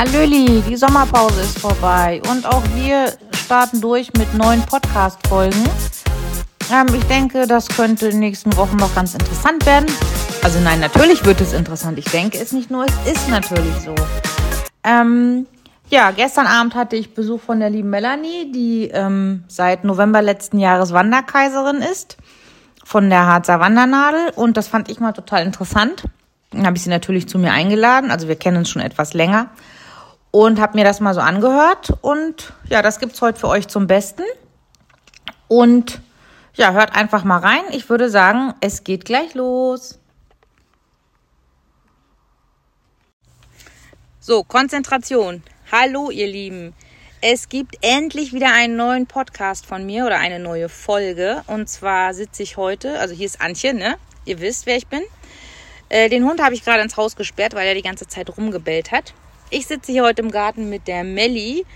Hallöli, die Sommerpause ist vorbei und auch wir starten durch mit neuen Podcast-Folgen. Ähm, ich denke, das könnte in den nächsten Wochen noch ganz interessant werden. Also nein, natürlich wird es interessant. Ich denke es nicht nur, es ist natürlich so. Ähm, ja, gestern Abend hatte ich Besuch von der lieben Melanie, die ähm, seit November letzten Jahres Wanderkaiserin ist von der Harzer Wandernadel und das fand ich mal total interessant. Dann habe ich sie natürlich zu mir eingeladen, also wir kennen uns schon etwas länger und habe mir das mal so angehört und ja, das gibt's heute für euch zum Besten und ja, hört einfach mal rein. Ich würde sagen, es geht gleich los. So, Konzentration. Hallo, ihr Lieben. Es gibt endlich wieder einen neuen Podcast von mir oder eine neue Folge. Und zwar sitze ich heute, also hier ist Antje, ne? Ihr wisst, wer ich bin. Äh, den Hund habe ich gerade ins Haus gesperrt, weil er die ganze Zeit rumgebellt hat. Ich sitze hier heute im Garten mit der Melli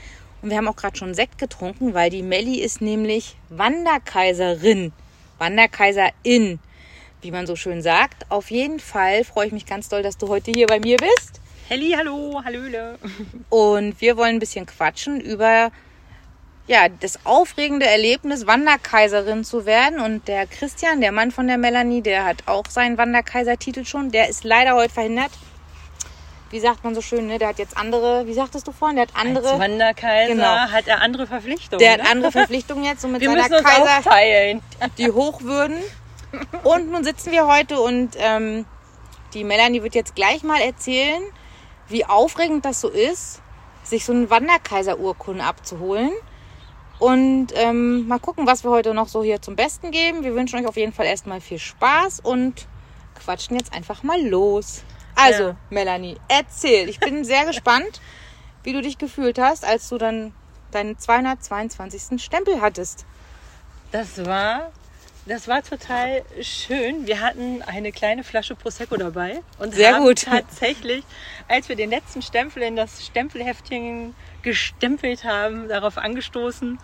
und wir haben auch gerade schon Sekt getrunken, weil die Melli ist nämlich Wanderkaiserin. Wanderkaiserin, wie man so schön sagt. Auf jeden Fall freue ich mich ganz doll, dass du heute hier bei mir bist. Helli, hallo, hallöle. Und wir wollen ein bisschen quatschen über ja, das aufregende Erlebnis, Wanderkaiserin zu werden. Und der Christian, der Mann von der Melanie, der hat auch seinen Wanderkaisertitel schon. Der ist leider heute verhindert. Wie sagt man so schön, ne? Der hat jetzt andere, wie sagtest du vorhin? Der hat andere. Als Wanderkaiser Genau. hat er andere Verpflichtungen. Der ne? hat andere Verpflichtungen jetzt und mit Wir seiner müssen uns Kaiser aufteilen. die Hochwürden. Und nun sitzen wir heute und ähm, die Melanie wird jetzt gleich mal erzählen, wie aufregend das so ist, sich so eine Wanderkaiserurkunde abzuholen. Und ähm, mal gucken, was wir heute noch so hier zum Besten geben. Wir wünschen euch auf jeden Fall erstmal viel Spaß und quatschen jetzt einfach mal los. Also, Ja. Melanie, erzähl. Ich bin sehr gespannt, wie du dich gefühlt hast, als du dann deinen 222. Stempel hattest. Das war, das war total schön. Wir hatten eine kleine Flasche Prosecco dabei und Sehr haben gut. tatsächlich, als wir den letzten Stempel in das Stempelheftchen gestempelt haben, darauf angestoßen,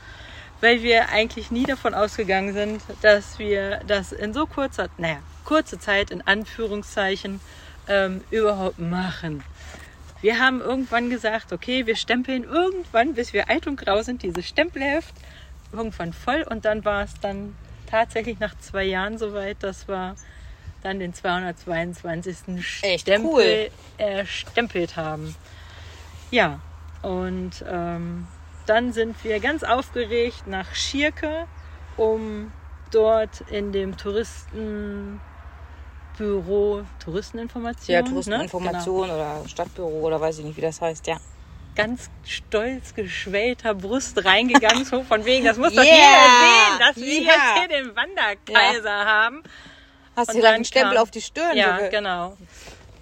weil wir eigentlich nie davon ausgegangen sind, dass wir das in so kurzer, naja, kurze Zeit in Anführungszeichen ähm, überhaupt machen. Wir haben irgendwann gesagt, okay, wir stempeln irgendwann, bis wir alt und grau sind, dieses Stempelheft irgendwann voll und dann war es dann tatsächlich nach zwei Jahren soweit, dass wir dann den 222. Echt Stempel cool. erstempelt haben. Ja, und ähm, dann sind wir ganz aufgeregt nach Schierke, um dort in dem Touristenbüro, Touristeninformation, Ja, ne? Touristeninformation oder Stadtbüro oder weiß ich nicht, wie das heißt, ja. ganz stolz geschwellter Brust reingegangen, so von wegen, das muss doch Yeah! jeder sehen, dass wir Ja. jetzt hier den Wanderkaiser haben. Hast du dann einen Stempel kam- auf die Stirn? Ja, so ge- genau.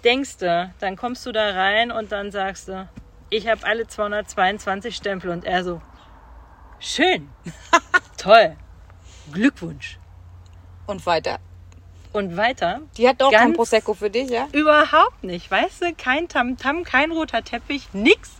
Denkst du, dann kommst du da rein und dann sagst du, ich habe alle 222 Stempel und er so, schön, toll, Glückwunsch. Und weiter. Und weiter, Die hat auch kein Prosecco für dich, ja? überhaupt nicht, weißt du, kein Tamtam, kein roter Teppich, nix,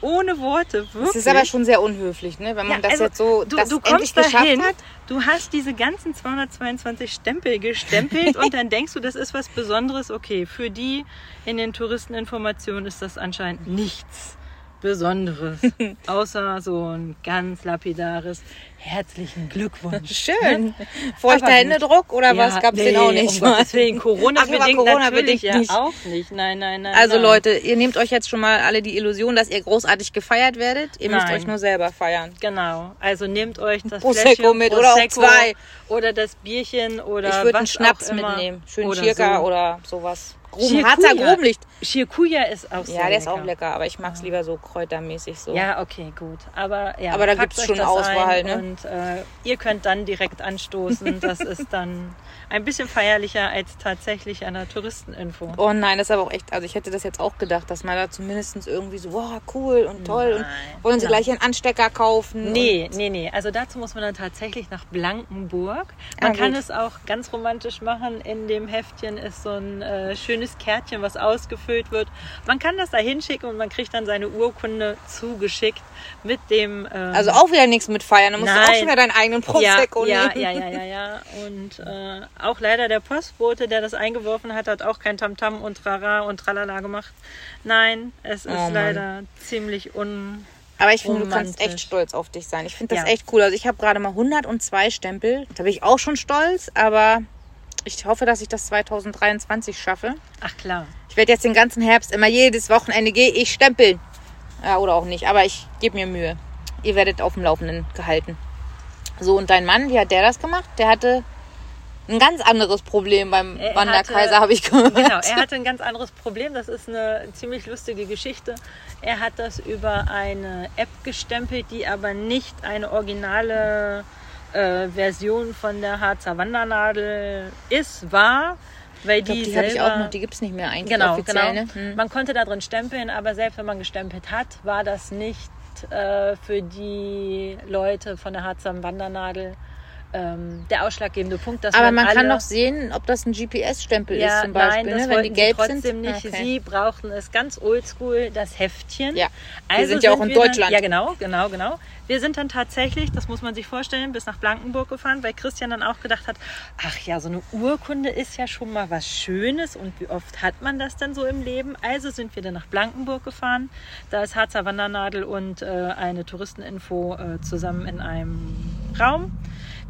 ohne Worte, wirklich. Das ist aber schon sehr unhöflich, ne? Wenn man Ja, das also, jetzt so du, das du endlich geschafft dahin, hat. du hast diese ganzen 222 Stempel gestempelt und dann denkst du, das ist was Besonderes. Okay, für die in den Touristeninformationen ist das anscheinend nichts Besonderes, außer so ein ganz lapidares herzlichen Glückwunsch. Schön. Feuchter Aber Händedruck oder was gab's denn auch nicht? Um Willen, Corona-bedingt Ach, aber Corona-bedingt natürlich ja nicht. auch nicht. Nein, nein, nein. Also nein. Leute, ihr nehmt euch jetzt schon mal alle die Illusion, dass ihr großartig gefeiert werdet. Ihr müsst Nein. euch nur selber feiern. Genau, also nehmt euch das Prosecco Fläschchen mit oder auch Prosecco zwei. Oder das Bierchen oder ich würde einen Schnaps mitnehmen. Schön oder Schirka so. oder sowas. Gruben. Harzer Grubenlicht. Schirkuja ist auch sehr Ja, der ist lecker. auch lecker, aber ich mag's lieber so kräutermäßig so. Ja, okay, gut. Aber ja, Aber da gibt's euch schon Auswahl, ne? Und äh, ihr könnt dann direkt anstoßen. Das ist dann ein bisschen feierlicher als tatsächlich an der Touristeninfo. Oh nein, das ist aber auch echt, also ich hätte das jetzt auch gedacht, dass man da zumindest irgendwie so, wow, cool und toll Nein, und wollen sie nein. gleich einen Anstecker kaufen. Nee, nee, nee. Also dazu muss man dann tatsächlich nach Blankenburg. Ah, Man kann gut. es auch ganz romantisch machen. In dem Heftchen ist so ein äh, schönes schönes Kärtchen, was ausgefüllt wird. Man kann das da hinschicken und man kriegt dann seine Urkunde zugeschickt mit dem. Ähm, Also auch wieder nichts mit feiern. Da musst du auch Nein. schon wieder deinen eigenen ja, Prosecco ja, nehmen. ja, ja, ja, ja. Und äh, auch leider der Postbote, der das eingeworfen hat, hat auch kein Tamtam und Trara und Tralala gemacht. Nein, es ist Oh leider ziemlich un. Aber ich finde, du kannst echt stolz auf dich sein. Ich finde das Ja. echt cool. Also ich habe gerade mal 102 Stempel. Da bin ich auch schon stolz, aber ich hoffe, dass ich das 2023 schaffe. Ach klar. Ich werde jetzt den ganzen Herbst immer jedes Wochenende gehe ich stempeln. Ja, oder auch nicht, aber ich gebe mir Mühe. Ihr werdet auf dem Laufenden gehalten. So, und dein Mann, wie hat der das gemacht? Der hatte ein ganz anderes Problem beim Er Wanderkaiser, habe ich gehört. Genau, er hatte ein ganz anderes Problem. Das ist eine ziemlich lustige Geschichte. Er hat das über eine App gestempelt, die aber nicht eine originale äh, Version von der Harzer Wandernadel ist, war, weil Ich glaub, die, die habe ich auch noch, die gibt es nicht mehr eigentlich Genau, offiziell. genau. Ne? Hm. Man konnte da drin stempeln, aber selbst wenn man gestempelt hat, war das nicht äh, für die Leute von der Harzer Wandernadel ähm, der ausschlaggebende Punkt. Dass Aber man kann doch sehen, ob das ein GPS-Stempel ist ja, zum Beispiel, nein, ne? wenn die gelb sie trotzdem sind. nicht. Ah, okay. Sie brauchten es ganz oldschool, das Heftchen. Ja, wir sind ja auch in wir dann- Deutschland. ja, genau, genau, genau. Wir sind dann tatsächlich, das muss man sich vorstellen, bis nach Blankenburg gefahren, weil Christian dann auch gedacht hat, ach ja, so eine Urkunde ist ja schon mal was Schönes und wie oft hat man das denn so im Leben? Also sind wir dann nach Blankenburg gefahren. Da ist Harzer Wandernadel und äh, eine Touristeninfo äh, zusammen in einem Raum.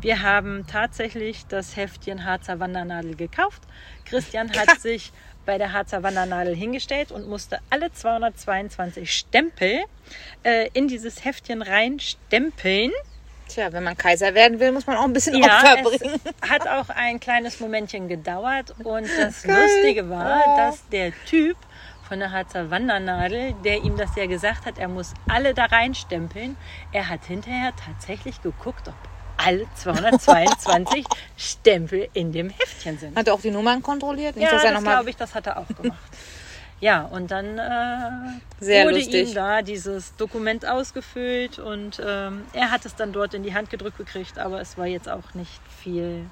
Wir haben tatsächlich das Heftchen Harzer Wandernadel gekauft. Christian hat sich bei der Harzer Wandernadel hingestellt und musste alle 222 Stempel äh, in dieses Heftchen reinstempeln. Tja, wenn man Kaiser werden will, muss man auch ein bisschen Opfer bringen. hat auch ein kleines Momentchen gedauert und das Geil. Lustige war, Oh. dass der Typ von der Harzer Wandernadel, der ihm das ja gesagt hat, er muss alle da reinstempeln, er hat hinterher tatsächlich geguckt, ob alle 222 Stempel in dem Heftchen sind. Hat er auch die Nummern kontrolliert? Nicht, Ja, das glaube ich, das hat er auch gemacht. Ja, und dann äh, wurde lustig. ihm da dieses Dokument ausgefüllt und ähm, er hat es dann dort in die Hand gedrückt gekriegt, aber es war jetzt auch nicht viel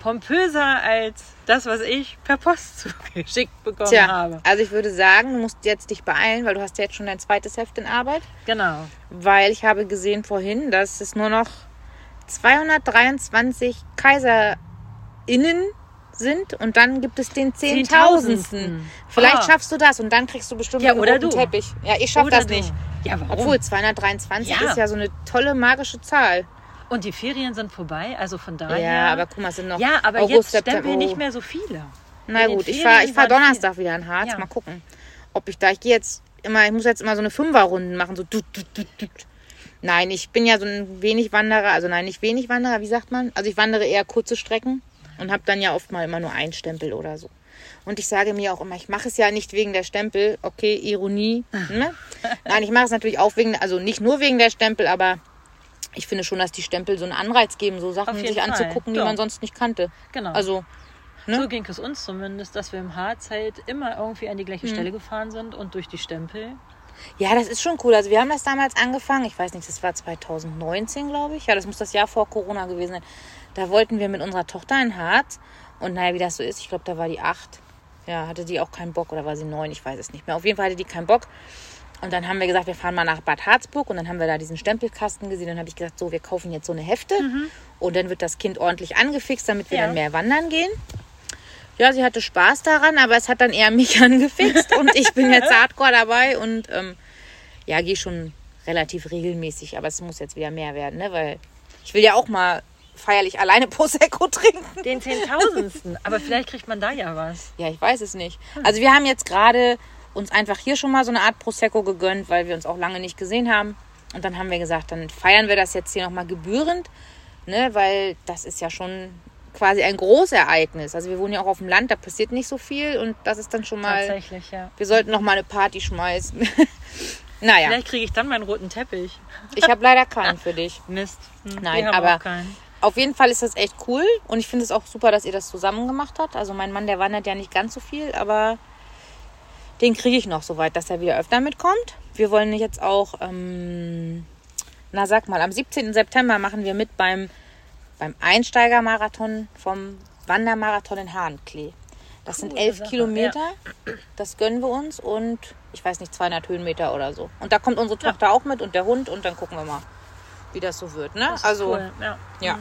pompöser als das, was ich per Post zugeschickt bekommen Tja, habe. also ich würde sagen, du musst jetzt dich beeilen, weil du hast ja jetzt schon dein zweites Heft in Arbeit. Genau. Weil ich habe gesehen vorhin, dass es nur noch 223 KaiserInnen sind und dann gibt es den Zehntausendsten. Vielleicht Ah. schaffst du das und dann kriegst du bestimmt Ja, einen roten du. Teppich. Ja, ich schaff Oder das du. nicht. Ja, warum? Obwohl 223 Ja. ist ja so eine tolle magische Zahl. Und die Ferien sind vorbei, also von daher. Ja, aber guck mal, es sind noch ja, aber August, jetzt stempeln nicht oh. mehr so viele. Na gut, ich fahre ich fahr Donnerstag wieder in Harz. Ja. Mal gucken, ob ich da. Ich gehe jetzt immer, ich muss jetzt immer so eine Fünferrunden machen. So tut, tut, tut, tut. Nein, ich bin ja so ein wenig Wanderer. Also nein, nicht wenig Wanderer, wie sagt man? Also ich wandere eher kurze Strecken und habe dann ja oft mal immer nur einen Stempel oder so. Und ich sage mir auch immer, ich mache es ja nicht wegen der Stempel. Okay, Ironie. Ne? Nein, ich mache es natürlich auch wegen, also nicht nur wegen der Stempel, aber ich finde schon, dass die Stempel so einen Anreiz geben, so Sachen sich Fall, anzugucken, die man sonst nicht kannte. Genau. Also, ne? So ging es uns zumindest, dass wir im Harz halt immer irgendwie an die gleiche Stelle gefahren sind und durch die Stempel. Ja, das ist schon cool. Also wir haben das damals angefangen. Ich weiß nicht, das war 2019, glaube ich. Ja, das muss das Jahr vor Corona gewesen sein. Da wollten wir mit unserer Tochter in Harz. Und naja, wie das so ist, ich glaube, da war die acht. Ja, hatte die auch keinen Bock oder war sie neun? Ich weiß es nicht mehr. Auf jeden Fall hatte die keinen Bock. Und dann haben wir gesagt, wir fahren mal nach Bad Harzburg. Und dann haben wir da diesen Stempelkasten gesehen. Und dann habe ich gesagt, so, wir kaufen jetzt so eine Hefte. Und dann wird das Kind ordentlich angefixt, damit wir Ja. dann mehr wandern gehen. Ja, sie hatte Spaß daran, aber es hat dann eher mich angefixt. und ich bin jetzt hardcore dabei und ähm, ja, gehe schon relativ regelmäßig. Aber es muss jetzt wieder mehr werden, ne? weil ich will ja auch mal feierlich alleine Prosecco trinken. Den Zehntausendsten. Aber vielleicht kriegt man da ja was. Ja, ich weiß es nicht. Also wir haben jetzt gerade uns einfach hier schon mal so eine Art Prosecco gegönnt, weil wir uns auch lange nicht gesehen haben. Und dann haben wir gesagt, dann feiern wir das jetzt hier nochmal gebührend, ne? weil das ist ja schon quasi ein Großereignis. Also wir wohnen ja auch auf dem Land, da passiert nicht so viel und das ist dann schon mal, Tatsächlich, ja. wir sollten noch mal eine Party schmeißen. naja, Vielleicht kriege ich dann meinen roten Teppich. ich habe leider keinen für dich. Mist. Hm, Nein, aber-. Auf jeden Fall ist das echt cool und ich finde es auch super, dass ihr das zusammen gemacht habt. Also mein Mann, der wandert ja nicht ganz so viel, aber den kriege ich noch so weit, dass er wieder öfter mitkommt. Wir wollen jetzt auch, ähm, na sag mal, am 17. September machen wir mit beim, beim Einsteigermarathon vom Wandermarathon in Hahnklee. Das sind Coole elf Sache, Kilometer. Das gönnen wir uns und ich weiß nicht, 200 Höhenmeter oder so. Und da kommt unsere Tochter auch mit und der Hund und dann gucken wir mal, wie das so wird. Ne? Das also, cool. ja. ja.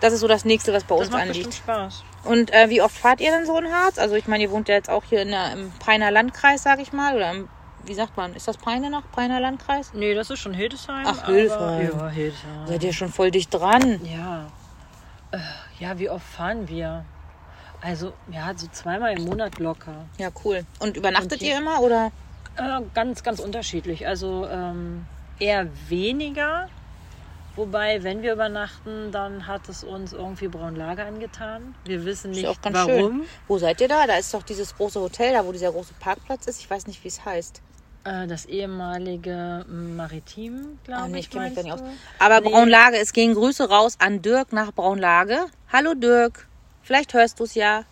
Das ist so das nächste, was bei Das uns macht anliegt. Spaß. Und äh, wie oft fahrt ihr denn so in Harz? Also ich meine, ihr wohnt ja jetzt auch hier in der, im Peiner Landkreis, sag ich mal. Oder im, wie sagt man, ist das Peine noch? Peiner Landkreis? Nee, das ist schon Hildesheim. Ach, Hildesheim. Ja, Hildesheim. Seid ihr schon voll dicht dran? Ja. Äh, Ja, wie oft fahren wir? Also, ja, so zweimal im Monat locker. Ja, cool. Und übernachtet Und ihr immer oder? Äh, ganz, ganz unterschiedlich. Also ähm, eher weniger. Wobei, wenn wir übernachten, dann hat es uns irgendwie Braunlage angetan. Wir wissen nicht warum. schön. Wo seid ihr da? Da ist doch dieses große Hotel, da wo dieser große Parkplatz ist. Ich weiß nicht, wie es heißt. Äh, das ehemalige Maritim, glaube Ah, nee, ich. mich da nicht aus. Aber Nee. Braunlage, es gehen Grüße raus an Dirk nach Braunlage. Hallo Dirk, vielleicht hörst du es ja.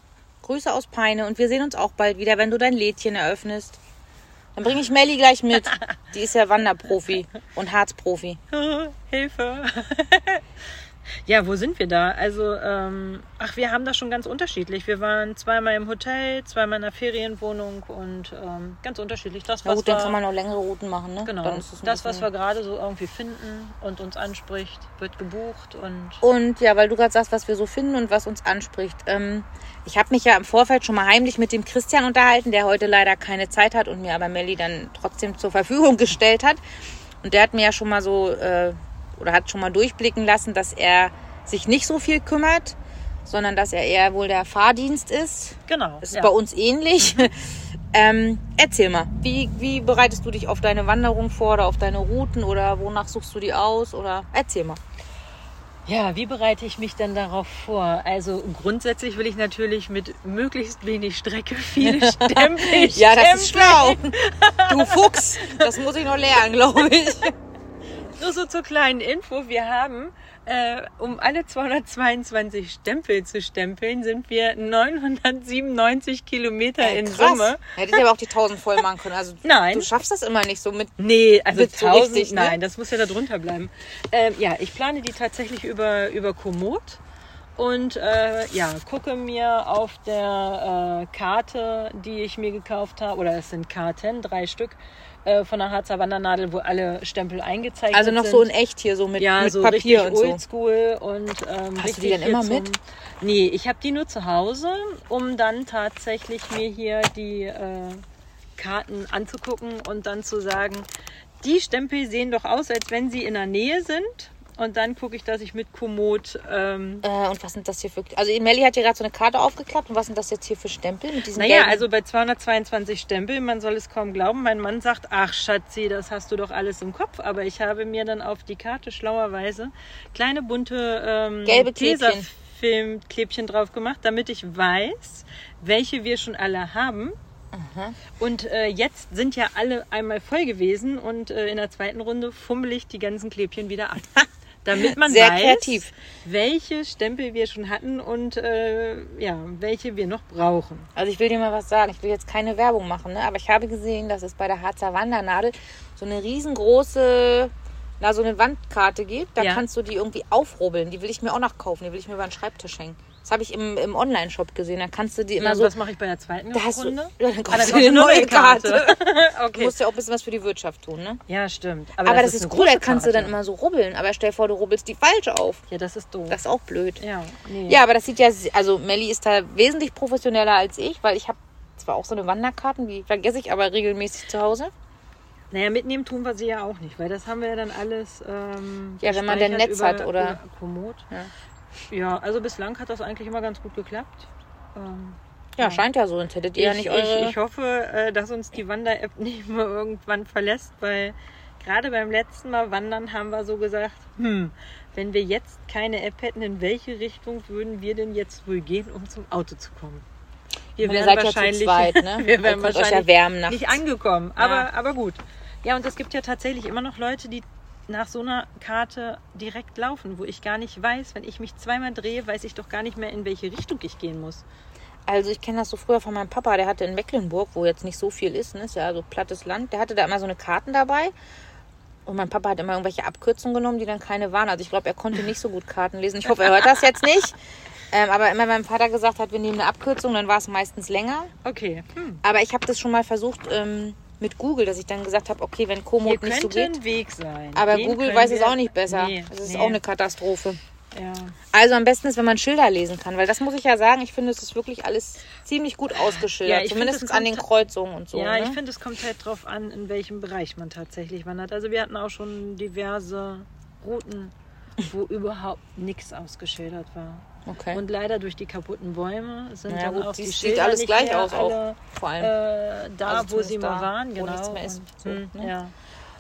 Grüße aus Peine und wir sehen uns auch bald wieder, wenn du dein Lädchen eröffnest. Dann bringe ich Melli gleich mit. Die ist ja Wanderprofi und Harzprofi. Hilfe. ja, wo sind wir da? Also, ähm, ach, wir haben das schon ganz unterschiedlich. Wir waren zweimal im Hotel, zweimal in einer Ferienwohnung und ähm, ganz unterschiedlich. Das, was gut, dann wir- kann man auch längere Routen machen, ne? Genau. Dann Das, was wir gerade so irgendwie finden und uns anspricht, wird gebucht und Und ja, weil du gerade sagst, was wir so finden und was uns anspricht. Ähm, ich habe mich ja im Vorfeld schon mal heimlich mit dem Christian unterhalten, der heute leider keine Zeit hat und mir aber Melli dann trotzdem zur Verfügung gestellt hat. Und der hat mir ja schon mal so, äh, oder hat schon mal durchblicken lassen, dass er sich nicht so viel kümmert, sondern dass er eher wohl der Fahrdienst ist. genau. Das ist ja. bei uns ähnlich. ähm, erzähl mal, wie, wie bereitest du dich auf deine Wanderung vor oder auf deine Routen oder wonach suchst du die aus? Oder erzähl mal. Ja, wie bereite ich mich denn darauf vor? Also grundsätzlich will ich natürlich mit möglichst wenig Strecke viele Stempel Ja, das ist stempeln. schlau. Du Fuchs, das muss ich noch lernen, glaube ich. Nur so zur kleinen Info, wir haben, äh, um alle 222 Stempel zu stempeln, sind wir 997 Kilometer in Summe. Hättet ihr aber auch die 1000 voll machen können. Also Nein. du schaffst das immer nicht so mit. Nee, also so 1000, richtig, ne? nein, das muss ja da drunter bleiben. Ähm, ja, ich plane die tatsächlich über, über Komoot und äh, ja, gucke mir auf der äh, Karte, die ich mir gekauft habe, oder es sind Karten, drei Stück, äh, von der Harzer Wandernadel, wo alle Stempel eingezeichnet Also noch sind. so in echt hier, so mit, ja, mit so Papier richtig und so. oldschool und ähm, Hast du die denn immer hier mit? Nee, ich habe die nur zu Hause, um dann tatsächlich mir hier die äh, Karten anzugucken und dann zu sagen, die Stempel sehen doch aus, als wenn sie in der Nähe sind. Und dann gucke ich, dass ich mit Komoot ähm, Äh, und was sind das hier für. Also Melli hat hier gerade so eine Karte aufgeklappt. Und was sind das jetzt hier für Stempel mit diesen Naja, gelben- also bei 222 Stempel, man soll es kaum glauben, mein Mann sagt, ach Schatzi, das hast du doch alles im Kopf. Aber ich habe mir dann auf die Karte schlauerweise kleine bunte ähm, Gelbe Klebchen. Tesafilmklebchen drauf gemacht, damit ich weiß, welche wir schon alle haben. Und äh, jetzt sind ja alle einmal voll gewesen und äh, in der zweiten Runde fummel ich die ganzen Klebchen wieder ab. Damit man Sehr weiß, kreativ. welche Stempel wir schon hatten und äh, ja, welche wir noch brauchen. Also ich will dir mal was sagen. Ich will jetzt keine Werbung machen, ne? aber ich habe gesehen, dass es bei der Harzer Wandernadel so eine riesengroße, na so eine Wandkarte gibt. Da Ja. kannst du die irgendwie aufrubbeln. Die will ich mir auch noch kaufen. Die will ich mir über den Schreibtisch hängen. Das habe ich im, im Online-Shop gesehen. Da kannst du die immer Ja, so. was mache ich bei der zweiten Da hast du, Runde? dann Ah, kaufst du dann dir eine neue Karte. Du okay. musst ja auch ein bisschen was für die Wirtschaft tun, ne? Ja, stimmt. Aber, das, ist eine cool, da kannst du dann Karte. immer so rubbeln. Aber stell dir vor, du rubbelst die falsche auf. Ja, das ist doof. Das ist auch blöd. ja, nee. Ja, aber das sieht ja, also Melli ist da wesentlich professioneller als ich, weil ich habe zwar auch so eine Wanderkarten, die vergesse ich aber regelmäßig zu Hause. Naja, mitnehmen tun wir sie ja auch nicht, weil das haben wir ja dann alles. Ähm, Ja, wenn man denn Netz über, hat, oder? Komoot. Ja. Ja. also bislang hat das eigentlich immer ganz gut geklappt. Ähm, Ja, scheint ja so, sonst hättet ihr ja ich, nicht eure... ich, ich hoffe, äh, dass uns die Wander-App nicht mehr irgendwann verlässt, weil gerade beim letzten Mal wandern haben wir so gesagt, hm, wenn wir jetzt keine App hätten, in welche Richtung würden wir denn jetzt wohl gehen, um zum Auto zu kommen? Wir Ihr wären seid ja wahrscheinlich, zweit, ne? wir wären wahrscheinlich ja nicht angekommen. Ja. Aber, aber gut. Ja, und es gibt ja tatsächlich immer noch Leute, die nach so einer Karte direkt laufen, wo ich gar nicht weiß, wenn ich mich zweimal drehe, weiß ich doch gar nicht mehr, in welche Richtung ich gehen muss. Also ich kenne das so früher von meinem Papa, der hatte in Mecklenburg, wo jetzt nicht so viel ist, ne? ist ja so plattes Land, der hatte da immer so eine Karten dabei. Und mein Papa hat immer irgendwelche Abkürzungen genommen, die dann keine waren. Also ich glaube, er konnte nicht so gut Karten lesen. Ich hoffe, er hört das jetzt nicht. Ähm, aber immer, wenn mein Vater gesagt hat, wir nehmen eine Abkürzung, dann war es meistens länger. Okay. Hm. Aber ich habe das schon mal versucht ähm, mit Google, dass ich dann gesagt habe, okay, wenn Hier Komoot nicht so geht. ein Weg sein. Aber Den Google weiß es auch nicht besser. Nee, das ist nee. auch eine Katastrophe. Ja. Also am besten ist, wenn man Schilder lesen kann, weil das muss ich ja sagen, ich finde, es ist wirklich alles ziemlich gut ausgeschildert. Ja, Zumindest finde, es an den kommt- Kreuzungen und so. ja, ne? ich finde, es kommt halt drauf an, in welchem Bereich man tatsächlich wandert. Also wir hatten auch schon diverse Routen, wo überhaupt nichts ausgeschildert war. Okay. Und leider durch die kaputten Bäume sind Ja, dann gut, auch die die sieht Schilder alles nicht gleich aus auch. alle, Vor allem. äh, da, Also wo sie mal da, waren, wo genau. nichts mehr ist. Und, So, hm, ne? Ja,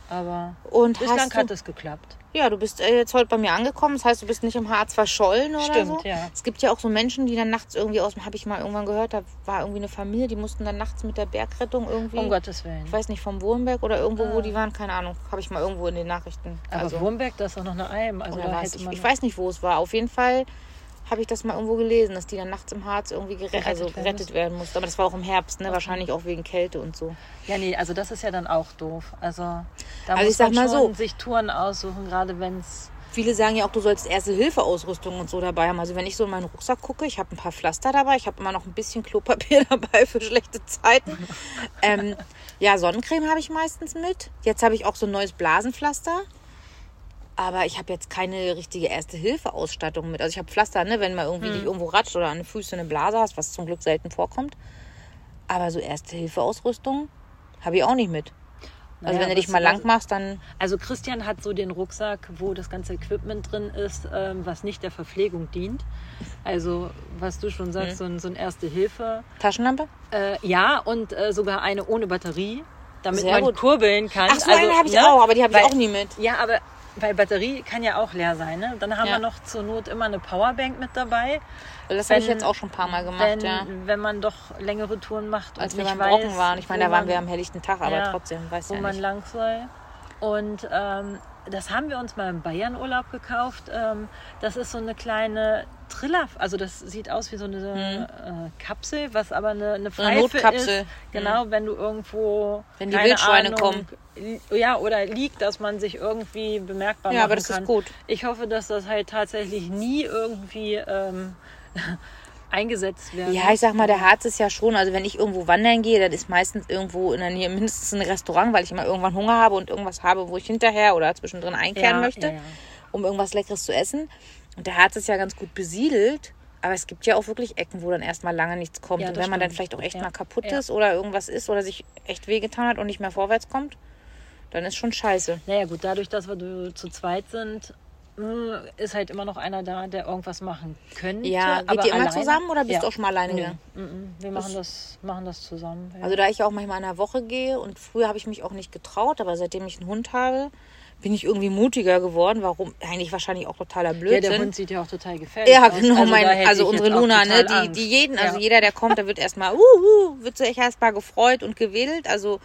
aber und bislang hat es geklappt. ja, du bist äh, jetzt heute bei mir angekommen. Das heißt, du bist nicht im Harz verschollen oder Stimmt, so. ja. Es gibt ja auch so Menschen, die dann nachts irgendwie aus dem, habe ich mal irgendwann gehört, da war irgendwie eine Familie, die mussten dann nachts mit der Bergrettung irgendwie, Um Gottes Willen. ich weiß nicht, vom Wurmberg oder irgendwo, wo Ah. die waren, keine Ahnung, habe ich mal irgendwo in den Nachrichten. Aber also, Wurmberg, das ist doch noch eine Alm. Also da ich, ich weiß nicht, wo es war. Auf jeden Fall habe ich das mal irgendwo gelesen, dass die dann nachts im Harz irgendwie gere Gerettet also werden gerettet werden mussten. Aber das war auch im Herbst, ne? wahrscheinlich auch wegen Kälte und so. Ja, nee, also das ist ja dann auch doof. Also da Also muss ich sag man mal so. sich Touren aussuchen, gerade wenn es Viele sagen ja auch, du sollst Erste-Hilfe-Ausrüstung und so dabei haben. Also wenn ich so in meinen Rucksack gucke, ich habe ein paar Pflaster dabei, ich habe immer noch ein bisschen Klopapier dabei für schlechte Zeiten. ähm, ja, Sonnencreme habe ich meistens mit. Jetzt habe ich auch so ein neues Blasenpflaster. Aber ich habe jetzt keine richtige Erste-Hilfe-Ausstattung mit. Also ich habe Pflaster, ne, wenn mal irgendwie dich irgendwo ratscht oder an den Füßen eine Blase hast, was zum Glück selten vorkommt. Aber so Erste-Hilfe-Ausrüstung habe ich auch nicht mit. Also Naja, wenn du dich mal lang machst, dann Also Christian hat so den Rucksack, wo das ganze Equipment drin ist, ähm, was nicht der Verpflegung dient. Also was du schon sagst, so ein, so ein Erste Hilfe. Taschenlampe. Äh, ja, und äh, sogar eine ohne Batterie, damit Sehr man gut. kurbeln kann. Ach so, eine habe ich ne? auch, aber die habe ich auch nie mit. Ja, aber weil Batterie kann ja auch leer sein. Ne? Dann haben Ja. wir noch zur Not immer eine Powerbank mit dabei. Das habe ich jetzt auch schon ein paar Mal gemacht, wenn, ja. wenn man doch längere Touren macht Als und wir beim weiß, Brocken waren. Ich meine, da waren man- wir am helllichten Tag, aber Ja, trotzdem, weiß wo ja man lang soll. Und ähm, das haben wir uns mal im Bayernurlaub gekauft. Ähm, das ist so eine kleine Triller, also das sieht aus wie so eine äh, Kapsel, was aber eine, eine Pfeife Hm. Notkapsel. ist. Genau, wenn du irgendwo Wenn die keine Wildschweine Ahnung, kommen. Ja, oder liegt, dass man sich irgendwie bemerkbar Ja, machen aber das kann. ist gut. Ich hoffe, dass das halt tatsächlich nie irgendwie ähm, eingesetzt werden Ja, ich sag mal, der Harz ist ja schon, also wenn ich irgendwo wandern gehe, dann ist meistens irgendwo in der Nähe mindestens ein Restaurant, weil ich immer irgendwann Hunger habe und irgendwas habe, wo ich hinterher oder zwischendrin einkehren Ja, möchte, ja, ja. um irgendwas Leckeres zu essen. Und der Harz ist ja ganz gut besiedelt. Aber es gibt ja auch wirklich Ecken, wo dann erstmal lange nichts kommt. Und wenn man dann stimmt. vielleicht auch echt mal kaputt ist oder irgendwas ist oder sich echt wehgetan hat und nicht mehr vorwärts kommt, dann ist schon scheiße. Naja gut, dadurch, dass wir zu zweit sind, ist halt immer noch einer da, der irgendwas machen könnte. Ja, geht aber ihr immer alleine- zusammen oder bist ja. du auch schon mal alleine Nö. gegangen? Mhm. Wir machen das, machen das zusammen. Ja. Also da ich auch manchmal in der Woche gehe und früher habe ich mich auch nicht getraut, aber seitdem ich einen Hund habe, bin ich irgendwie mutiger geworden. Warum? Eigentlich wahrscheinlich auch totaler ja, Blödsinn. der Hund sieht ja auch total gefährlich Ja, aus. genau, also, mein, da also unsere Luna, ne, die, die jeden, also ja. jeder, der kommt, der wird erstmal, uh, uh, wird sich erstmal gefreut und gewedelt. Also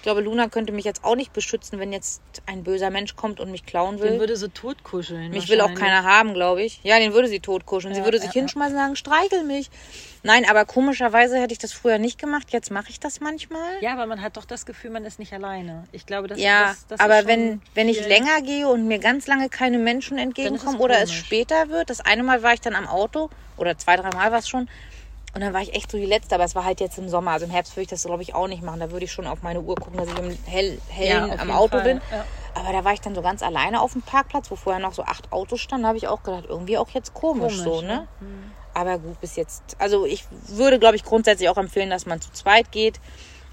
ich glaube, Luna könnte mich jetzt auch nicht beschützen, wenn jetzt ein böser Mensch kommt und mich klauen Den will. würde sie totkuscheln. Mich will auch keiner haben, glaube ich. Ja, den würde sie totkuscheln. Sie Ja, würde sich ja, ja. hinschmeißen und sagen, streichel mich. Nein, aber komischerweise hätte ich das früher nicht gemacht. Jetzt mache ich das manchmal. Ja, aber man hat doch das Gefühl, man ist nicht alleine. Ich glaube, das, Ja, das, das aber ist wenn, wenn ich länger gehe und mir ganz lange keine Menschen entgegenkommen oder es später wird, das eine Mal war ich dann am Auto oder zwei, drei Mal war es schon und dann war ich echt so die Letzte, aber es war halt jetzt im Sommer. Also im Herbst würde ich das, glaube ich, auch nicht machen. Da würde ich schon auf meine Uhr gucken, dass ich im Hell, Hellen auf am Auto Fall, bin. ja. Aber da war ich dann so ganz alleine auf dem Parkplatz, wo vorher noch so acht Autos standen. Da habe ich auch gedacht, irgendwie auch jetzt komisch, Komisch, so, ne? ne? Aber gut, bis jetzt. Also ich würde, glaube ich, grundsätzlich auch empfehlen, dass man zu zweit geht.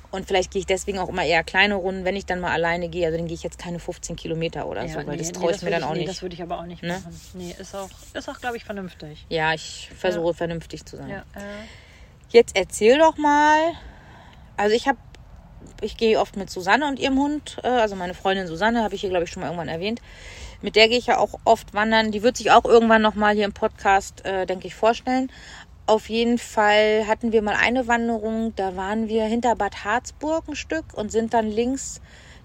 Und vielleicht gehe ich deswegen auch immer eher kleine Runden, wenn ich dann mal alleine gehe. Also dann gehe ich jetzt keine 15 Kilometer oder Ja, so, weil nee, das nee, traue ich mir dann auch nee, nicht. Das würde ich aber auch nicht Ne? machen. Nee, ist auch, ist auch glaube ich, vernünftig. Ja, ich versuche vernünftig zu sein. Ja, äh, Jetzt erzähl doch mal. Also ich habe, ich gehe oft mit Susanne und ihrem Hund, äh, also meine Freundin Susanne, habe ich hier glaube ich schon mal irgendwann erwähnt. Mit der gehe ich ja auch oft wandern. Die wird sich auch irgendwann noch mal hier im Podcast, äh, denke ich, vorstellen. Auf jeden Fall hatten wir mal eine Wanderung. Da waren wir hinter Bad Harzburg ein Stück und sind dann links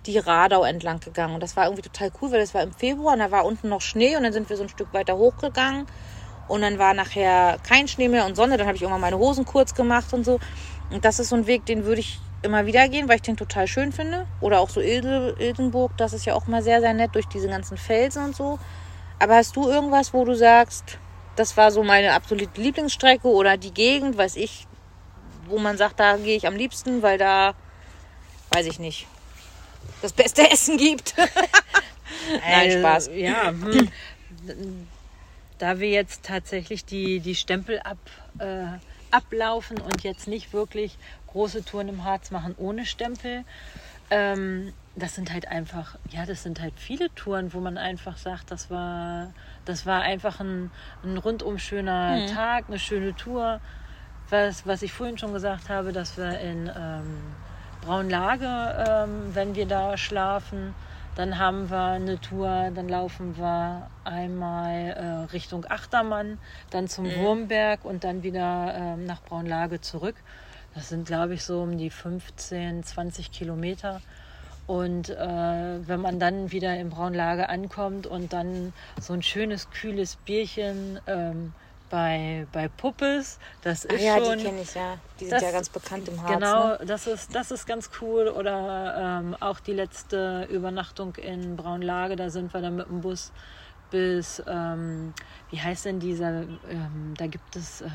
die Radau entlang gegangen. Und das war irgendwie total cool, weil das war im Februar und da war unten noch Schnee und dann sind wir so ein Stück weiter hochgegangen. Und dann war nachher kein Schnee mehr und Sonne. Dann habe ich irgendwann meine Hosen kurz gemacht und so. Und das ist so ein Weg, den würde ich immer wieder gehen, weil ich den total schön finde. Oder auch so Ilse, Ilsenburg, das ist ja auch mal sehr, sehr nett durch diese ganzen Felsen und so. Aber hast du irgendwas, wo du sagst, das war so meine absolute Lieblingsstrecke oder die Gegend, weiß ich, wo man sagt, da gehe ich am liebsten, weil da, weiß ich nicht, das beste Essen gibt. Nein, Äh, Spaß. Ja, hm. da wir jetzt tatsächlich die, die Stempel ab, äh, ablaufen und jetzt nicht wirklich große Touren im Harz machen ohne Stempel, ähm, das sind halt einfach, ja, das sind halt viele Touren, wo man einfach sagt, das war, das war einfach ein, ein rundum schöner Tag, eine schöne Tour. Was, was ich vorhin schon gesagt habe, dass wir in ähm, Braunlage, ähm, wenn wir da schlafen, dann haben wir eine Tour, dann laufen wir einmal äh, Richtung Achtermann, dann zum Wurmberg und dann wieder ähm, nach Braunlage zurück. Das sind, glaube ich, so um die 15, 20 Kilometer. Und äh, wenn man dann wieder in Braunlage ankommt und dann so ein schönes, kühles Bierchen ähm, bei, bei Puppes, das ist Ach ja, schon... die kenne ich ja. Die sind Das- ja ganz bekannt im Harz. Genau, Ne? das, ist, das ist ganz cool. Oder ähm, auch die letzte Übernachtung in Braunlage, da sind wir dann mit dem Bus bis, ähm, wie heißt denn dieser, ähm, da gibt es ähm,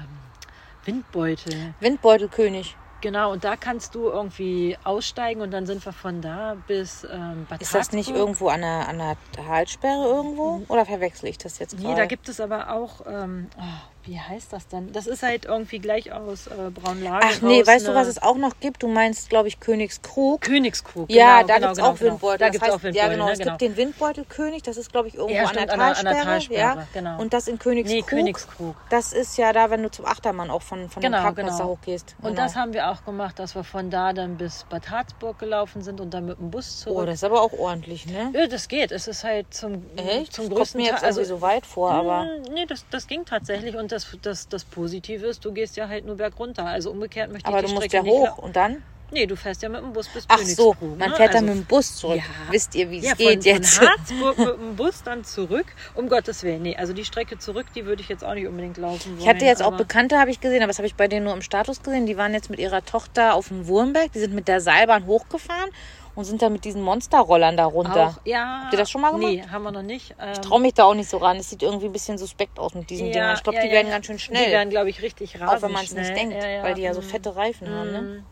Windbeutel. Windbeutelkönig. Genau, und da kannst du irgendwie aussteigen und dann sind wir von da bis ähm, Bad Ist das nicht irgendwo an der, an der Talsperre irgendwo? Oder verwechsel ich das jetzt gerade? Nee, da gibt es aber auch, ähm, oh, wie heißt das denn? Das ist halt irgendwie gleich aus äh, Braunlage. Ach nee, weißt du, eine was es auch noch gibt? Du meinst, glaube ich, Königskrug. Königskrug. Ja, genau, da genau, gibt es genau, auch genau. Windbeutel. Da Das gibt es auch Windbeutel. Ja, genau. ne? Es gibt den Windbeutelkönig, das ist, glaube ich, irgendwo Ja, an, stimmt, der an der- an der Talsperre. Talsperre, ja. genau. Und das in Königskrug. Nee, Königskrug. Das ist ja da, wenn du zum Achtermann auch von, von Genau, dem Parkplatz genau. hochgehst. Und Genau. das haben wir auch gemacht, dass wir von da dann bis Bad Harzburg gelaufen sind und dann mit dem Bus zurück. Oh, das ist aber auch ordentlich, ne? ja, das geht. Es ist halt zum, Echt? zum das kommt größten mir jetzt Teil. irgendwie so weit vor, aber... Nee, das, das ging tatsächlich. Und das, das, das Positive ist, du gehst ja halt nur bergunter. Also umgekehrt möchte Aber ich du die musst Strecke ja hoch und dann? Nee, du fährst ja mit dem Bus bis Ach so, man ne? fährt dann Also- mit dem Bus zurück. Ja. Wisst ihr, wie es ja, geht von, jetzt? Von Harzburg mit dem Bus dann zurück. Um Gottes Willen. Nee, also die Strecke zurück, die würde ich jetzt auch nicht unbedingt laufen wollen. Ich hatte jetzt auch Bekannte, habe ich gesehen, aber das habe ich bei denen nur im Status gesehen. Die waren jetzt mit ihrer Tochter auf dem Wurmberg. Die sind mit der Seilbahn hochgefahren und sind dann mit diesen Monsterrollern da runter. Auch, ja. Habt ihr das schon mal Nee, haben wir noch nicht. Ähm, Ich traue mich da auch nicht so ran. Es sieht irgendwie ein bisschen suspekt aus mit diesen Dingern. Ich glaube, die werden ganz schön schnell. Die werden, glaube ich, richtig rasend auch wenn man es nicht denkt, Ja, ja. weil die ja so Mm. fette Reifen haben. Ne? Mm.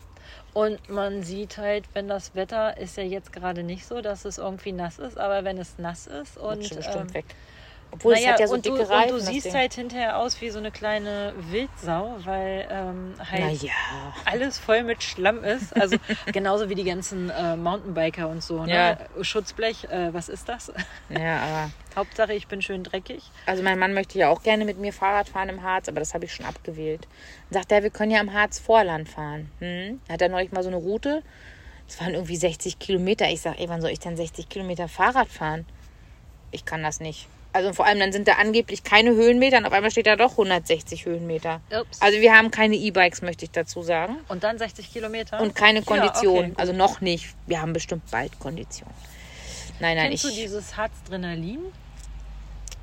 Und man sieht halt, wenn das Wetter ist ja jetzt gerade nicht so, dass es irgendwie nass ist, aber wenn es nass ist und bestimmt ähm, weg. Obwohl es naja, hat ja so und, dicke du, Reifen. und du siehst halt hinterher aus wie so eine kleine Wildsau, weil ähm, halt Naja. alles voll mit Schlamm ist. Also genauso wie die ganzen äh, Mountainbiker und so. Ne? Ja. Schutzblech, äh, was ist das? Ja, aber. Hauptsache, ich bin schön dreckig. Also mein Mann möchte ja auch gerne mit mir Fahrrad fahren im Harz, aber das habe ich schon abgewählt. Dann sagt er, wir können ja am Harz Vorland fahren. Hm? Hat er neulich mal so eine Route. Das waren irgendwie 60 Kilometer. Ich sage, ey, wann soll ich denn 60 Kilometer Fahrrad fahren? Ich kann das nicht. Also vor allem, dann sind da angeblich keine Höhenmeter und auf einmal steht da doch 160 Höhenmeter. Ups. Also wir haben keine E-Bikes, möchte ich dazu sagen. Und dann 60 Kilometer. Und keine Kondition. Ja, okay. Also noch nicht. Wir haben bestimmt bald Kondition. Nein, nein, Kennst du ich. dieses Harzdrenalin?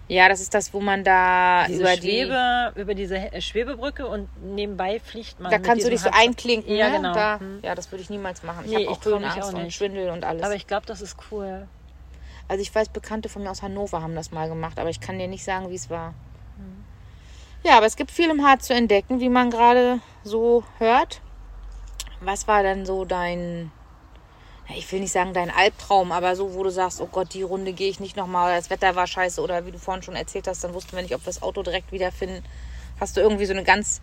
Ja, das ist das, wo man da Diese über Schwebe, über diese äh, Schwebebrücke und nebenbei fliegt man. die. Da kannst du dich so Harz- einklinken. Ja, ne? genau. Da, Hm. ja, das würde ich niemals machen. Ich Nee, habe auch Höhenangst auch und. Schwindel und alles. Aber ich glaube, das ist cool. Also ich weiß, Bekannte von mir aus Hannover haben das mal gemacht, aber ich kann dir nicht sagen, wie es war. Hm. Ja, aber es gibt viel im Harz zu entdecken, wie man gerade so hört. Was war denn so dein, ich will nicht sagen dein Albtraum, aber so, wo du sagst, oh Gott, die Runde gehe ich nicht nochmal, das Wetter war scheiße oder wie du vorhin schon erzählt hast, dann wussten wir nicht, ob wir das Auto direkt wiederfinden. Hast du irgendwie so eine ganz,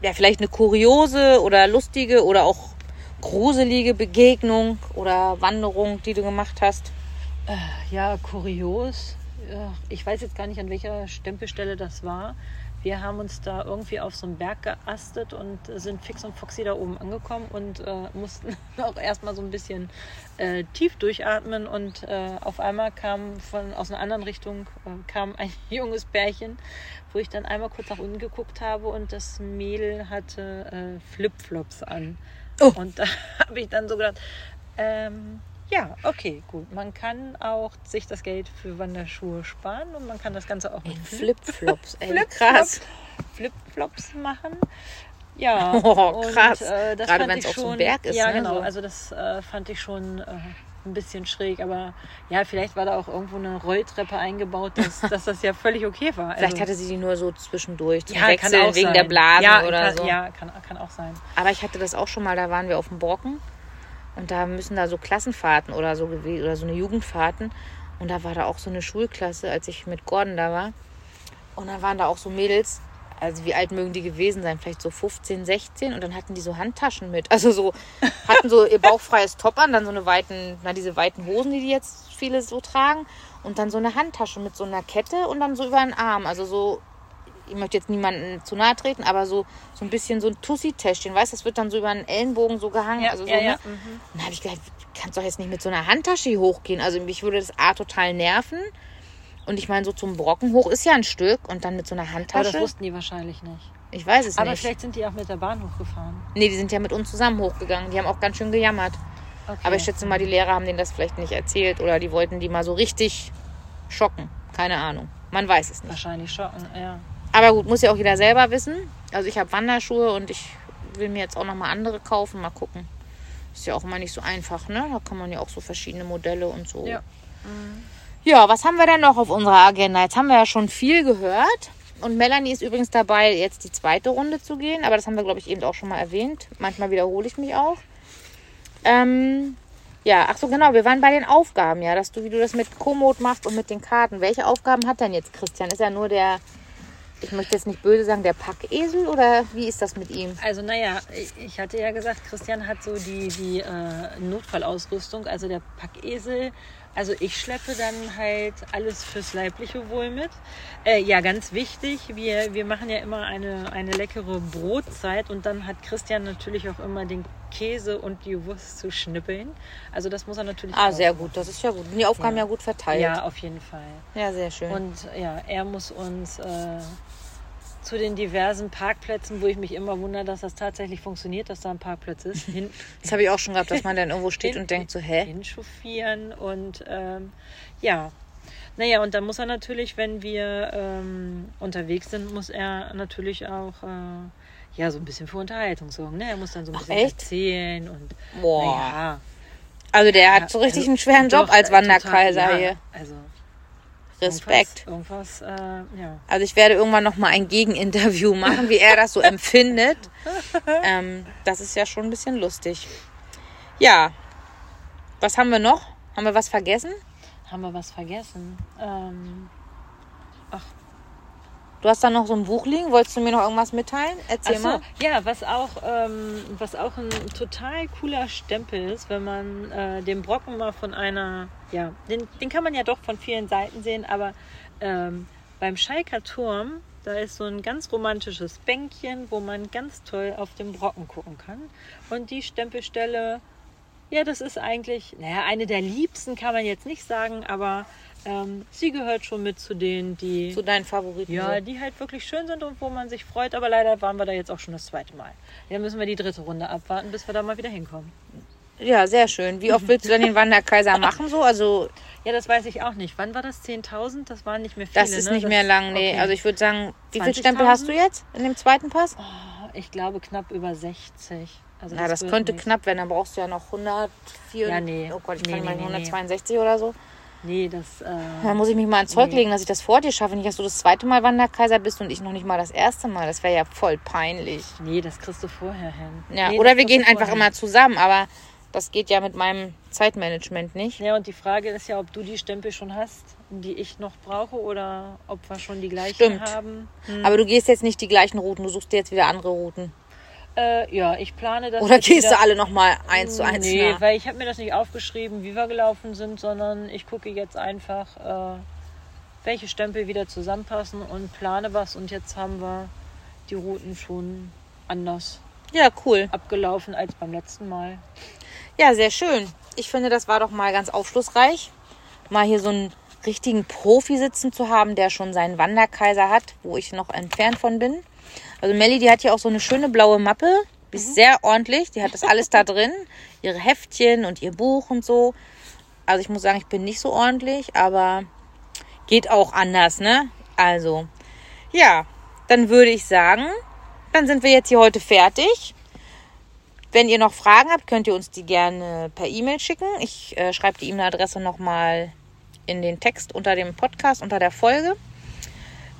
ja, vielleicht eine kuriose oder lustige oder auch gruselige Begegnung oder Wanderung, die du gemacht hast? Ja, kurios. Ich weiß jetzt gar nicht, an welcher Stempelstelle das war. Wir haben uns da irgendwie auf so einen Berg geastet und sind fix und foxy da oben angekommen und äh, mussten auch erstmal so ein bisschen äh, tief durchatmen. Und äh, auf einmal kam von aus einer anderen Richtung äh, kam ein junges Pärchen, wo ich dann einmal kurz nach unten geguckt habe und das Mädel hatte äh, Flipflops an. Oh. Und da habe ich dann so gedacht, ähm, ja, okay, gut. Man kann auch sich das Geld für Wanderschuhe sparen und man kann das Ganze auch mit Flipflops, ey, Flipflops. krass. Flipflops machen. Ja, Oh, krass. Und, äh, das Gerade wenn's ich auf so einem Berg ist, Ja, ne, genau. so. Also das äh, fand ich schon äh, ein bisschen schräg, aber ja, vielleicht war da auch irgendwo eine Rolltreppe eingebaut, dass, dass das ja völlig okay war. Vielleicht Also- hatte sie die nur so zwischendurch zum ja, Wechseln kann auch wegen sein. der Blasen ja, oder kann, so. Ja, kann, kann auch sein. Aber ich hatte das auch schon mal, da waren wir auf dem Brocken und da müssen da so Klassenfahrten oder so gewesen oder so eine Jugendfahrten. Und da war da auch so eine Schulklasse, als ich mit Gordon da war. Und da waren da auch so Mädels, also wie alt mögen die gewesen sein, vielleicht so 15, 16 und dann hatten die so Handtaschen mit. Also so hatten so ihr bauchfreies Top an, dann so eine weiten, na diese weiten Hosen, die die jetzt viele so tragen. Und dann so eine Handtasche mit so einer Kette und dann so über den Arm, also so ich möchte jetzt niemanden zu nahe treten, aber so, so ein bisschen so ein Tussi-Täschchen, weißt du, das wird dann so über den Ellenbogen so gehangen. Ja, also so, ja, ne? ja. Mhm. dann habe ich gedacht, du kannst doch jetzt nicht mit so einer Handtasche hochgehen. Also mich würde das A total nerven. Und ich meine, so zum Brocken hoch ist ja ein Stück und dann mit so einer Aber Handtasche. das wussten die wahrscheinlich nicht. ich weiß es Aber nicht. vielleicht sind die auch mit der Bahn hochgefahren. Nee, die sind ja mit uns zusammen hochgegangen. Die haben auch ganz schön gejammert. Okay. Aber ich schätze mal, die Lehrer haben denen das vielleicht nicht erzählt oder die wollten die mal so richtig schocken. Keine Ahnung. Man weiß es nicht. Wahrscheinlich schocken, ja. Aber gut, muss ja auch jeder selber wissen. Also ich habe Wanderschuhe und ich will mir jetzt auch nochmal andere kaufen. Mal gucken. Ist ja auch immer nicht so einfach, ne? Da kann man ja auch so verschiedene Modelle und so. Ja. Ja, was haben wir denn noch auf unserer Agenda? Jetzt haben wir ja schon viel gehört. Und Melanie ist übrigens dabei, jetzt die zweite Runde zu gehen. Aber das haben wir, glaube ich, eben auch schon mal erwähnt. Manchmal wiederhole ich mich auch. Ähm, ja, ach so, genau. Wir waren bei den Aufgaben, ja, dass du, wie du das mit Komoot machst und mit den Karten. Welche Aufgaben hat denn jetzt Christian? Ist er nur der, ich möchte jetzt nicht böse sagen, der Packesel oder wie ist das mit ihm? Also naja, ich- hatte ja gesagt, Christian hat so die, die äh, Notfallausrüstung, also der Packesel. Also ich schleppe dann halt alles fürs leibliche Wohl mit. Äh, ja, ganz wichtig, wir, wir machen ja immer eine, eine leckere Brotzeit und dann hat Christian natürlich auch immer den Käse und die Wurst zu schnippeln. Also das muss er natürlich Ah, auch sehr gut. Das ist ja gut. Die Aufgaben ja, Ja. gut verteilt. Ja, auf jeden Fall. ja sehr schön. Und ja, er muss uns äh, zu den diversen Parkplätzen, wo ich mich immer wundere, dass das tatsächlich funktioniert, dass da ein Parkplatz ist, hin, das habe ich auch schon gehabt, dass man dann irgendwo steht und denkt so, hä? hinchauffieren und ähm, ja. Naja, und dann muss er natürlich, wenn wir ähm, unterwegs sind, muss er natürlich auch äh, ja so ein bisschen für Unterhaltung sorgen. Ne? Er muss dann so ein Ach, bisschen echt? erzählen und Boah. naja, Also der hat so richtig also, einen schweren Job als äh, Wanderkaiser total, hier. ja, Also Respekt. Irgendwas, irgendwas äh, ja. Also ich werde irgendwann noch mal ein Gegeninterview machen, wie er das so empfindet. Ähm, das ist ja schon ein bisschen lustig. Ja. Was haben wir noch? Haben wir was vergessen? Haben wir was vergessen? Ähm, Du hast da noch so ein Buch liegen. Wolltest du mir noch irgendwas mitteilen? Erzähl so, mal. ja, was auch, ähm, was auch ein total cooler Stempel ist, wenn man äh, den Brocken mal von einer, ja, den, den kann man ja doch von vielen Seiten sehen, aber ähm, beim Schalker Turm, da ist so ein ganz romantisches Bänkchen, wo man ganz toll auf den Brocken gucken kann. Und die Stempelstelle, ja, das ist eigentlich, naja, eine der liebsten kann man jetzt nicht sagen, aber ähm, sie gehört schon mit zu denen, die Zu deinen Favoriten. ja, die halt wirklich schön sind und wo man sich freut. Aber leider waren wir da jetzt auch schon das zweite Mal. Dann müssen wir die dritte Runde abwarten, bis wir da mal wieder hinkommen. ja, sehr schön. Wie oft willst du denn den Wanderkaiser machen? So, also Ja, das weiß ich auch nicht. Wann war das? 10.000? Das waren nicht mehr viele. das ist ne? nicht das, mehr lang. Nee, okay. also ich würde sagen, wie viel 20.000? Stempel hast du jetzt in dem zweiten Pass? Oh, ich glaube knapp über 60. Also Na, das wird könnte nicht. knapp werden. Dann brauchst du ja noch 104. Ja, nee. Oh Gott, ich Nee, kann mal nee, nee, 162 oder so. Nee, das. Äh, Da muss ich mich mal ins Zeug Nee. legen, dass ich das vor dir schaffe. Nicht, dass du das zweite Mal Wanderkaiser bist und ich noch nicht mal das erste Mal. Das wäre ja voll peinlich. nee, das kriegst du vorher hin. Ja, nee, oder wir gehen einfach vorher immer zusammen, aber das geht ja mit meinem Zeitmanagement nicht. Ja, und die Frage ist ja, ob du die Stempel schon hast, die ich noch brauche, oder ob wir schon die gleichen Stimmt. haben. Aber du gehst jetzt nicht die gleichen Routen, du suchst dir jetzt wieder andere Routen. Äh, ja, ich plane das. Oder gehst wieder- du alle nochmal eins zu eins Nee, nach? weil ich habe mir das nicht aufgeschrieben, wie wir gelaufen sind, sondern ich gucke jetzt einfach, äh, welche Stempel wieder zusammenpassen und plane was. Und jetzt haben wir die Routen schon anders Ja, cool. abgelaufen als beim letzten Mal. Ja, sehr schön. Ich finde, das war doch mal ganz aufschlussreich, mal hier so einen richtigen Profi sitzen zu haben, der schon seinen Wanderkaiser hat, wo ich noch entfernt von bin. Also Melli, die hat hier auch so eine schöne blaue Mappe. Die ist sehr ordentlich. Die hat das alles da drin. Ihre Heftchen und ihr Buch und so. Also ich muss sagen, ich bin nicht so ordentlich, aber geht auch anders, ne? Also, ja, dann würde ich sagen, dann sind wir jetzt hier heute fertig. Wenn ihr noch Fragen habt, könnt ihr uns die gerne per E-Mail schicken. Ich äh, schreibe die E-Mail-Adresse nochmal in den Text unter dem Podcast, unter der Folge.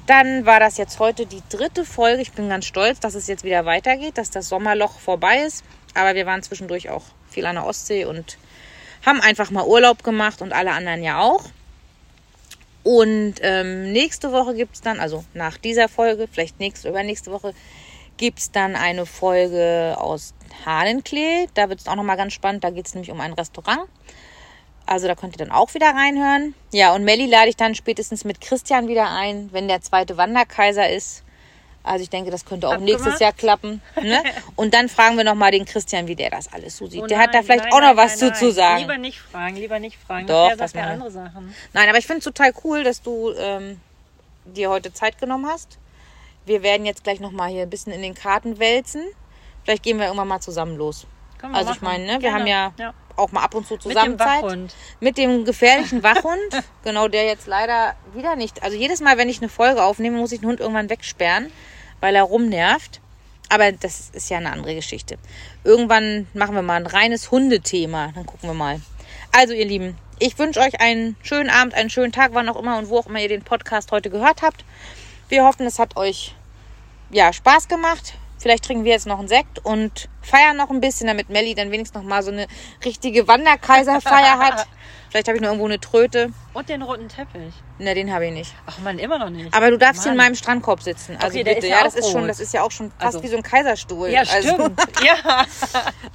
Dann war das jetzt heute die dritte Folge. Ich bin ganz stolz, dass es jetzt wieder weitergeht, dass das Sommerloch vorbei ist. Aber wir waren zwischendurch auch viel an der Ostsee und haben einfach mal Urlaub gemacht und alle anderen ja auch. Und ähm, nächste Woche gibt es dann, also nach dieser Folge, vielleicht nächste, übernächste Woche, gibt es dann eine Folge aus Hahnenklee. Da wird es auch nochmal ganz spannend. Da geht es nämlich um ein Restaurant. Also da könnt ihr dann auch wieder reinhören. Ja, und Melli lade ich dann spätestens mit Christian wieder ein, wenn der zweite Wanderkaiser ist. Also ich denke, das könnte auch Abgemacht. nächstes Jahr klappen. Ne? Und dann fragen wir nochmal den Christian, wie der das alles so sieht. Oh der hat da vielleicht nein, auch noch nein, was nein, zu, zu sagen. Lieber nicht fragen, lieber nicht fragen. Doch, das sagt andere Sachen. Nein, aber ich finde es total cool, dass du ähm, dir heute Zeit genommen hast. Wir werden jetzt gleich nochmal hier ein bisschen in den Karten wälzen. Vielleicht gehen wir irgendwann mal zusammen los. Also ich meine, ne, wir Gerne. haben ja, ja, auch mal ab und zu zusammen mit dem Zeit. Wachhund. Mit dem gefährlichen Wachhund. genau, der jetzt leider wieder nicht. Also jedes Mal, wenn ich eine Folge aufnehme, muss ich den Hund irgendwann wegsperren weil er rumnervt. Aber das ist ja eine andere Geschichte. Irgendwann machen wir mal ein reines Hundethema. Dann gucken wir mal. Also, ihr Lieben, ich wünsche euch einen schönen Abend, einen schönen Tag, wann auch immer und wo auch immer ihr den Podcast heute gehört habt. Wir hoffen, es hat euch ja, Spaß gemacht. Vielleicht trinken wir jetzt noch einen Sekt und feiern noch ein bisschen, damit Melli dann wenigstens noch mal so eine richtige Wanderkaiserfeier hat. Vielleicht habe ich noch irgendwo eine Tröte. Und den roten Teppich. Ne, den habe ich nicht. Ach man, immer noch nicht. Aber du darfst hier in meinem Strandkorb sitzen. Also okay, bitte. Ja, ja das ist schon, das ist ja auch schon fast also. wie so ein Kaiserstuhl. Ja, also. stimmt. Also. ja.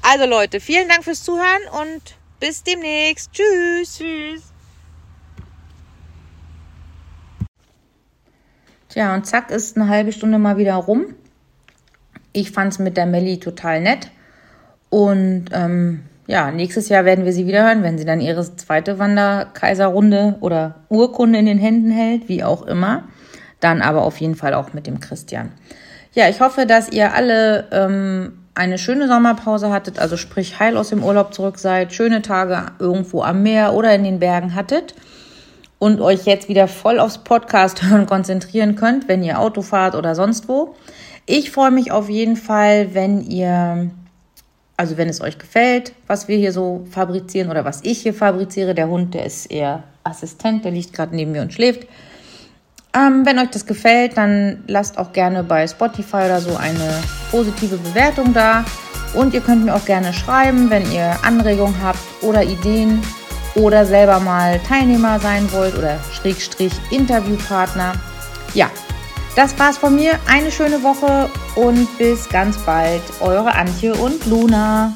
Also Leute, vielen Dank fürs Zuhören und bis demnächst. Tschüss. Tschüss. Tja, und zack ist eine halbe Stunde mal wieder rum. Ich fand es mit der Melli total nett. Und ähm, ja, nächstes Jahr werden wir sie wieder hören, wenn sie dann ihre zweite Wanderkaiserrunde oder Urkunde in den Händen hält, wie auch immer. Dann aber auf jeden Fall auch mit dem Christian. Ja, ich hoffe, dass ihr alle ähm, eine schöne Sommerpause hattet, also sprich heil aus dem Urlaub zurück seid, schöne Tage irgendwo am Meer oder in den Bergen hattet und euch jetzt wieder voll aufs Podcast hören konzentrieren könnt, wenn ihr Auto fahrt oder sonst wo. Ich freue mich auf jeden Fall, wenn ihr, also wenn es euch gefällt, was wir hier so fabrizieren oder was ich hier fabriziere. Der Hund, der ist eher Assistent, der liegt gerade neben mir und schläft. Ähm, wenn euch das gefällt, dann lasst auch gerne bei Spotify oder so eine positive Bewertung da. Und ihr könnt mir auch gerne schreiben, wenn ihr Anregungen habt oder Ideen oder selber mal Teilnehmer sein wollt oder Schrägstrich Interviewpartner. Ja, das war's von mir. Eine schöne Woche und bis ganz bald. Eure Antje und Luna.